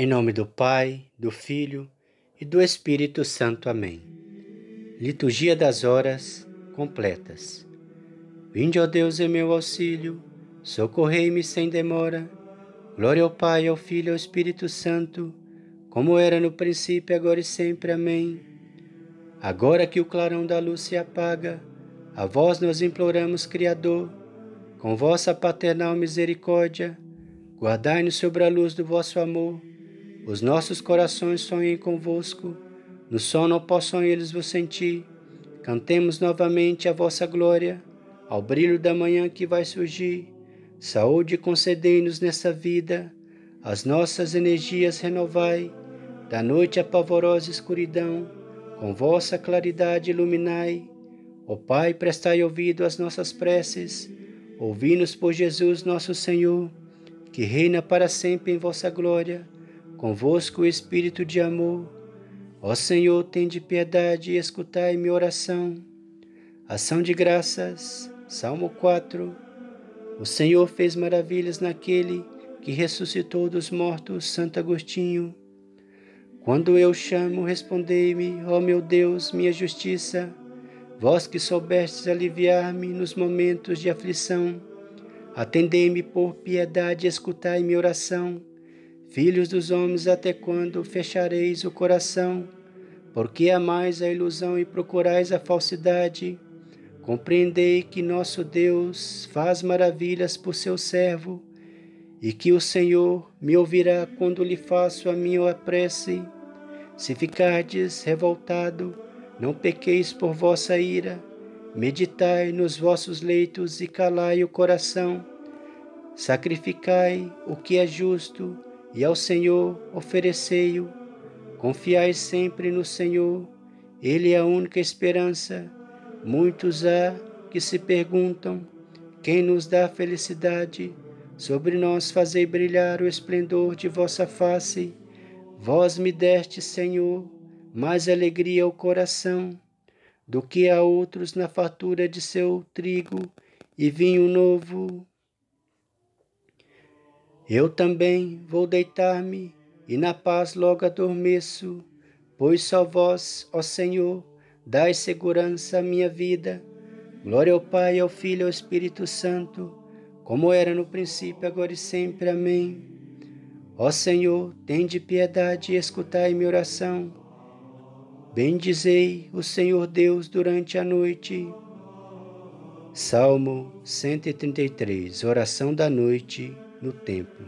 Em nome do Pai, do Filho e do Espírito Santo. Amém. Liturgia das Horas completas. Vinde, ó Deus, em meu auxílio, socorrei-me sem demora. Glória ao Pai, ao Filho e ao Espírito Santo, como era no princípio, agora e sempre. Amém. Agora que o clarão da luz se apaga, a vós nós imploramos, Criador, com vossa paternal misericórdia, guardai-nos sobre a luz do vosso amor os nossos corações sonhem convosco, no sono possam eles vos sentir. Cantemos novamente a vossa glória, ao brilho da manhã que vai surgir. Saúde concedei-nos nessa vida, as nossas energias renovai. Da noite a pavorosa escuridão, com vossa claridade iluminai. Ó Pai, prestai ouvido às nossas preces, ouvi-nos por Jesus nosso Senhor, que reina para sempre em vossa glória convosco o Espírito de amor. Ó Senhor, tende piedade e escutai minha oração. Ação de graças, Salmo 4. O Senhor fez maravilhas naquele que ressuscitou dos mortos, Santo Agostinho. Quando eu chamo, respondei-me, ó meu Deus, minha justiça. Vós que soubestes aliviar-me nos momentos de aflição, atendei-me por piedade e escutai minha oração. Filhos dos homens, até quando fechareis o coração? Porque amais a ilusão e procurais a falsidade? Compreendei que nosso Deus faz maravilhas por seu servo e que o Senhor me ouvirá quando lhe faço a minha prece. Se ficardes revoltado, não pequeis por vossa ira, meditai nos vossos leitos e calai o coração. Sacrificai o que é justo e ao Senhor oferecei-o. Confiai sempre no Senhor, Ele é a única esperança. Muitos há que se perguntam: quem nos dá felicidade? Sobre nós fazei brilhar o esplendor de vossa face. Vós me deste, Senhor, mais alegria ao coração do que a outros na fartura de seu trigo e vinho novo. Eu também vou deitar-me e na paz logo adormeço, pois só vós, ó Senhor, dais segurança à minha vida. Glória ao Pai, ao Filho e ao Espírito Santo, como era no princípio, agora e sempre. Amém. Ó Senhor, tende piedade e escutai minha oração. Bendizei o Senhor Deus durante a noite. Salmo 133, oração da noite no templo.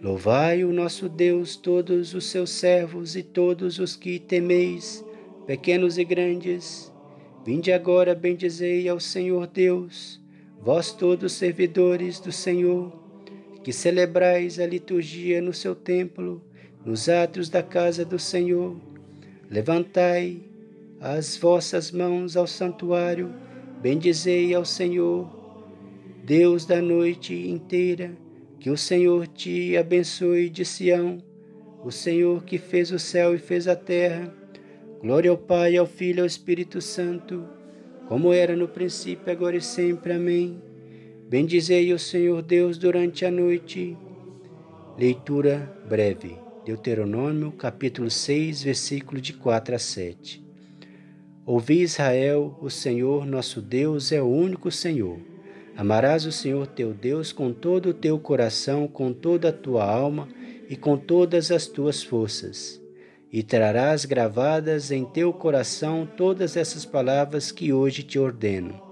Louvai o nosso Deus, todos os seus servos e todos os que temeis, pequenos e grandes. Vinde agora, bendizei ao Senhor Deus, vós todos servidores do Senhor, que celebrais a liturgia no seu templo, nos átrios da casa do Senhor. Levantai as vossas mãos ao santuário, bendizei ao Senhor, Deus da noite inteira, que o Senhor te abençoe de Sião, o Senhor que fez o céu e fez a terra. Glória ao Pai, ao Filho e ao Espírito Santo, como era no princípio, agora e sempre. Amém. Bendizei o Senhor Deus durante a noite. Leitura breve. Deuteronômio, capítulo 6, versículo de 4 a 7. Ouvi Israel, o Senhor nosso Deus é o único Senhor. Amarás o Senhor teu Deus com todo o teu coração, com toda a tua alma e com todas as tuas forças. E trarás gravadas em teu coração todas essas palavras que hoje te ordeno.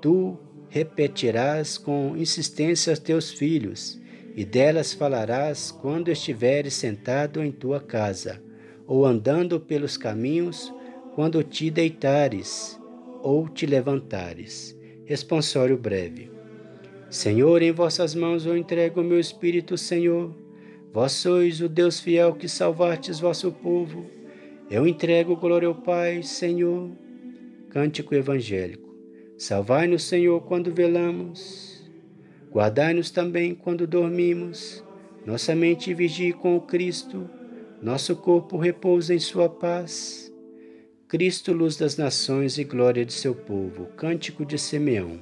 Tu repetirás com insistência aos teus filhos, e delas falarás quando estiveres sentado em tua casa, ou andando pelos caminhos, quando te deitares ou te levantares Responsório breve. Senhor, em vossas mãos eu entrego o meu espírito, Senhor. Vós sois o Deus fiel que salvastes vosso povo. Eu entrego glória ao Pai, Senhor. Cântico evangélico. Salvai-nos, Senhor, quando velamos. Guardai-nos também quando dormimos. Nossa mente vigie com o Cristo. Nosso corpo repousa em sua paz. Cristo, luz das nações e glória de seu povo. Cântico de Simeão.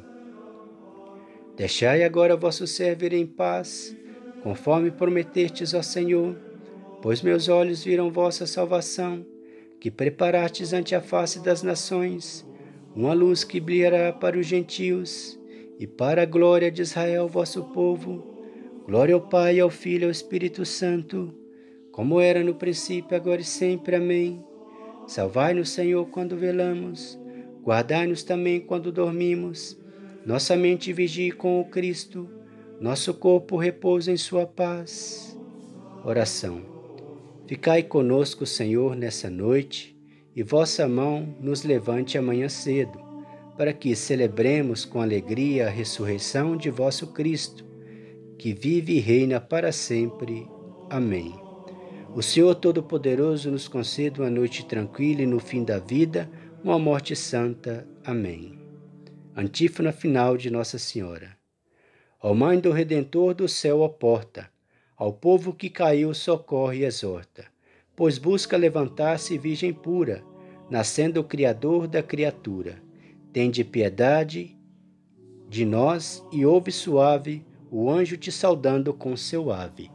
Deixai agora vosso servo ir em paz, conforme prometestes ao Senhor, pois meus olhos viram vossa salvação, que preparastes ante a face das nações, uma luz que brilhará para os gentios e para a glória de Israel, vosso povo. Glória ao Pai, ao Filho e ao Espírito Santo, como era no princípio, agora e sempre. Amém. Salvai-nos, Senhor, quando velamos, guardai-nos também quando dormimos. Nossa mente vigie com o Cristo, nosso corpo repousa em Sua paz. Oração. Ficai conosco, Senhor, nessa noite, e vossa mão nos levante amanhã cedo, para que celebremos com alegria a ressurreição de vosso Cristo que vive e reina para sempre. Amém. O Senhor Todo-Poderoso nos conceda uma noite tranquila e no fim da vida, uma morte santa. Amém. Antífona final de Nossa Senhora. Ó Mãe do Redentor do céu, ó porta, ao povo que caiu socorre e exorta, pois busca levantar-se virgem pura, nascendo o Criador da criatura. Tende piedade de nós e ouve suave o anjo te saudando com seu ave.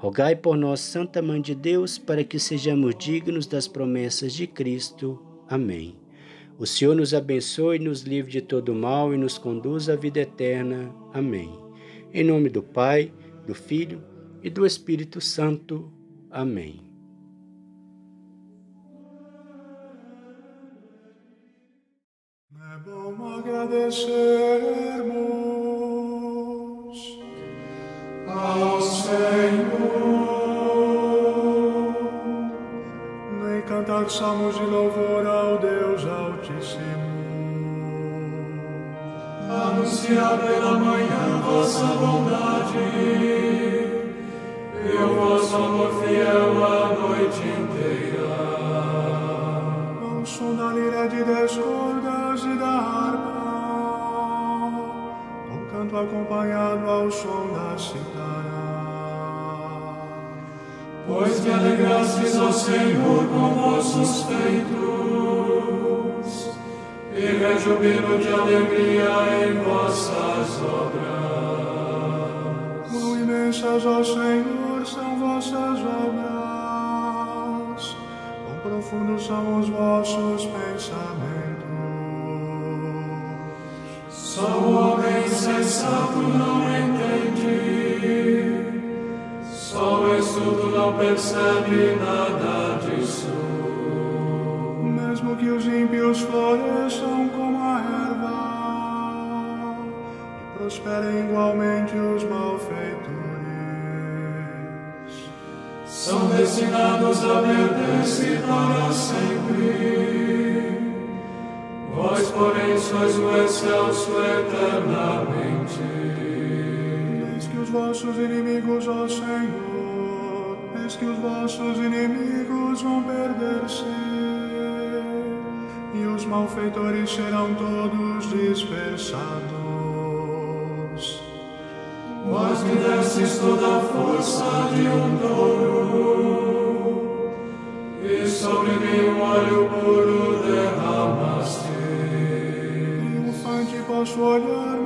Rogai por nós, Santa Mãe de Deus, para que sejamos dignos das promessas de Cristo. Amém. O Senhor nos abençoe, nos livre de todo mal e nos conduz à vida eterna. Amém. Em nome do Pai, do Filho e do Espírito Santo. Amém. É bom agradecermos salmos de louvor ao Deus Altíssimo. Anunciar pela manhã vossa bondade e o vosso amor fiel a noite inteira. Ao som da lira de dez cordas e da harpa canto acompanhado ao som da citara. Pois me alegrastes, ó Senhor, com vossos feitos, e rejubilo de alegria em vossas obras. Quão imensas, ó Senhor, são vossas obras, quão profundos são os vossos pensamentos. Só o homem sensato não entende, só o estudo não percebe nada disso. Mesmo que os ímpios floresçam como a erva e prosperem igualmente os malfeitores, são destinados a perder-se para sempre. Vós, porém, sois o excelso eternamente. Eis que os vossos inimigos, ó Senhor, eis que os vossos inimigos vão perder-se, e os malfeitores serão todos dispersados. Vós me destes toda a força de um touro, e sobre mim um óleo puro derramaste. Posso olhar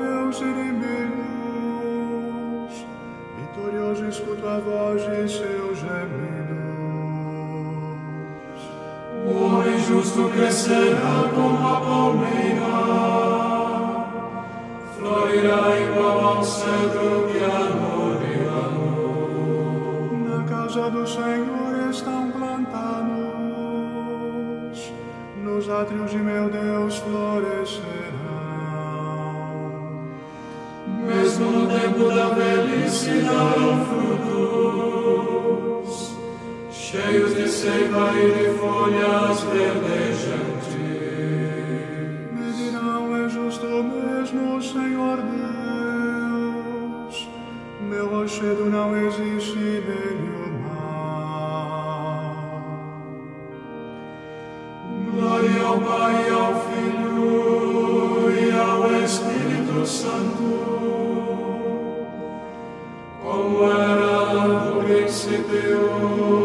crescerá como a palmeira, florirá igual ao cedro que anorirá. Na casa do Senhor estão plantados, nos átrios de meu Deus florescerão. mesmo no tempo da velhice darão frutos, cheios de seiva e de folhas verdejantes. Santo, como era no princípio,